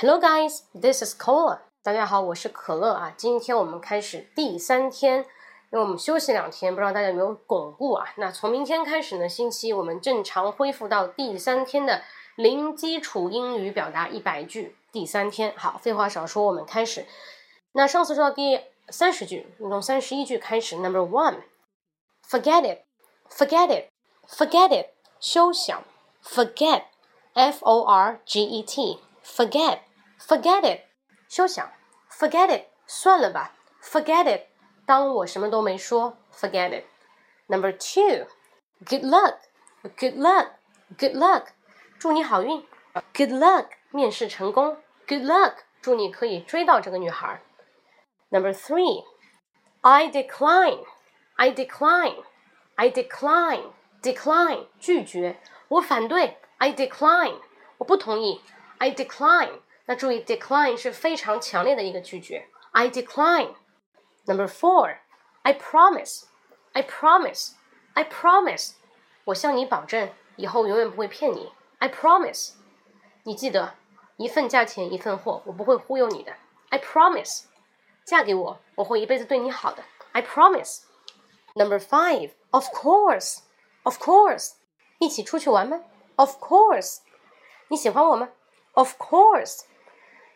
Hello guys, this is Cola。大家好，我是可乐啊。今天我们开始第三天，因为我们休息两天，不知道大家有没有巩固啊？那从明天开始呢，星期一我们正常恢复到第三天的零基础英语表达一百句。第三天，好，废话少说，我们开始。那上次说到第三十句，从三十一句开始。Number one, forget it, forget it, forget it，休想，forget，F O R G E T，forget forget, forget it，休想，forget it，算了吧，forget it，当我什么都没说，forget it。Number two, good luck, good luck, good luck，祝你好运，good luck，面试成功，good luck，祝你可以追到这个女孩。Number three, I decline, I decline, I decline, decline 拒绝，我反对，I decline 我不同意，I decline。 那注意，decline 是非常强烈的一个拒绝，I decline。Number four, I promise, I promise, I promise 我向你保证，以后永远不会骗你，I promise。你记得，一份价钱一份货，我不会忽悠你的，I promise。嫁给我，我会一辈子对你好的，I promise。Number five, of course, of course，一起出去玩吗？Of course。你喜欢我吗？Of course。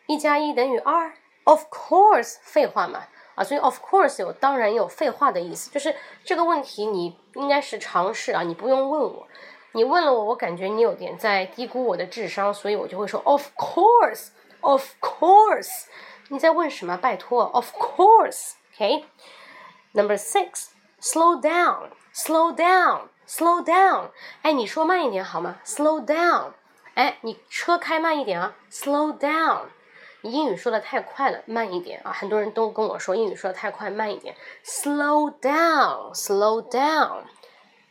一加一等于二？Of course。废话嘛，啊，所以 of course 有当然有废话的意思，就是这个问题你应该是尝试啊，你不用问我，你问了我，我感觉你有点在低估我的智商，所以我就会说 of course, of course。你在问什么？拜托，Of course, OK. Number six, slow down, slow down, slow down. 哎，你说慢一点好吗？Slow down. 哎，你车开慢一点啊，Slow down. 英语说的太快了，慢一点啊！很多人都跟我说英语说的太快，慢一点。Slow down, slow down.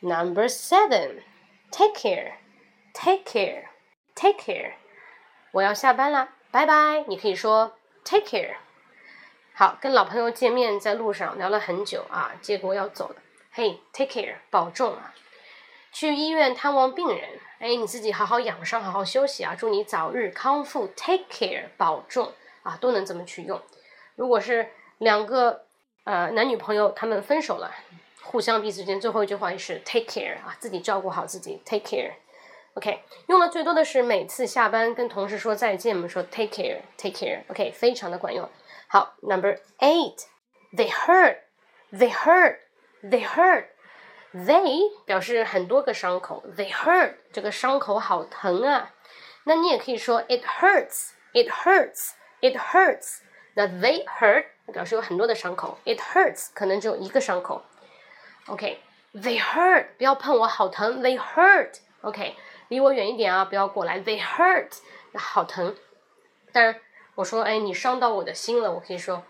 Number seven, take care, take care, take care. 我要下班了，拜拜。你可以说。Take care，好，跟老朋友见面，在路上聊了很久啊，结果要走了。嘿，Take care，保重啊！去医院探望病人，哎，你自己好好养伤，好好休息啊！祝你早日康复。Take care，保重啊，都能这么去用。如果是两个呃男女朋友，他们分手了，互相彼此间最后一句话也是 Take care 啊，自己照顾好自己。Take care。OK，用的最多的是每次下班跟同事说再见，我们说 take care，take care，OK，非常的管用。好，Number eight，they hurt，they hurt，they hurt They 表示很多个伤口，they hurt 这个伤口好疼啊。那你也可以说 it hurts，it hurts，it hurts。那 they hurt 表示有很多的伤口，it hurts 可能只有一个伤口。OK，they hurt，不要碰我，好疼，they hurt，OK。离我远一点啊！不要过来，They hurt，好疼。当然，我说，哎，你伤到我的心了，我可以说，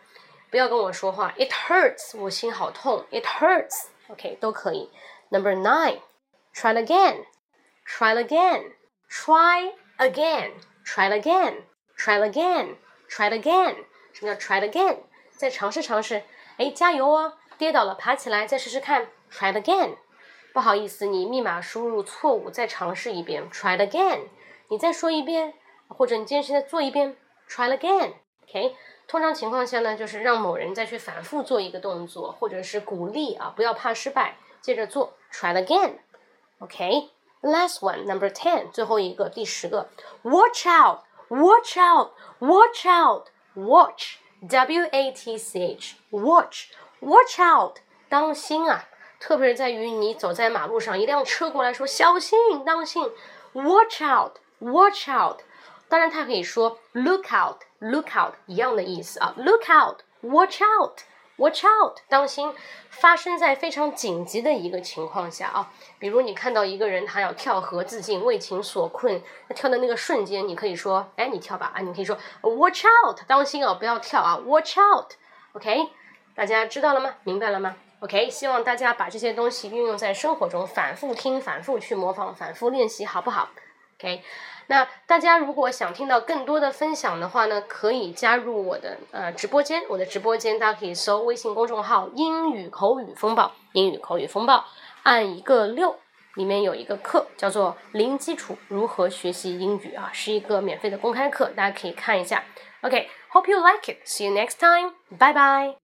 不要跟我说话，It hurts，我心好痛，It hurts OK，都可以。Number nine，try again，try again，try again，try again，try again，try again。什么叫 try again？再尝试尝试，哎，加油哦！跌倒了，爬起来，再试试看，try again。不好意思，你密码输入错误，再尝试一遍，try again。你再说一遍，或者你坚持再做一遍，try again。OK，通常情况下呢，就是让某人再去反复做一个动作，或者是鼓励啊，不要怕失败，接着做，try again。OK，last one，number ten，最后一个，第十个，watch out，watch out，watch out，watch，W A T C H，watch，watch out，当心啊。特别是在于你走在马路上，一辆车过来说小心当心，watch out，watch out。当然，它可以说 look out，look out 一样的意思啊，look out，watch out，watch out，当心。发生在非常紧急的一个情况下啊，比如你看到一个人他要跳河自尽，为情所困，他跳的那个瞬间，你可以说，哎，你跳吧啊，你可以说 watch out，当心啊，不要跳啊，watch out，OK，大家知道了吗？明白了吗？OK，希望大家把这些东西运用在生活中，反复听，反复去模仿，反复练习，好不好？OK，那大家如果想听到更多的分享的话呢，可以加入我的呃直播间。我的直播间大家可以搜微信公众号“英语口语风暴”，英语口语风暴，按一个六里面有一个课叫做《零基础如何学习英语》啊，是一个免费的公开课，大家可以看一下。OK，hope you like it. See you next time. Bye bye.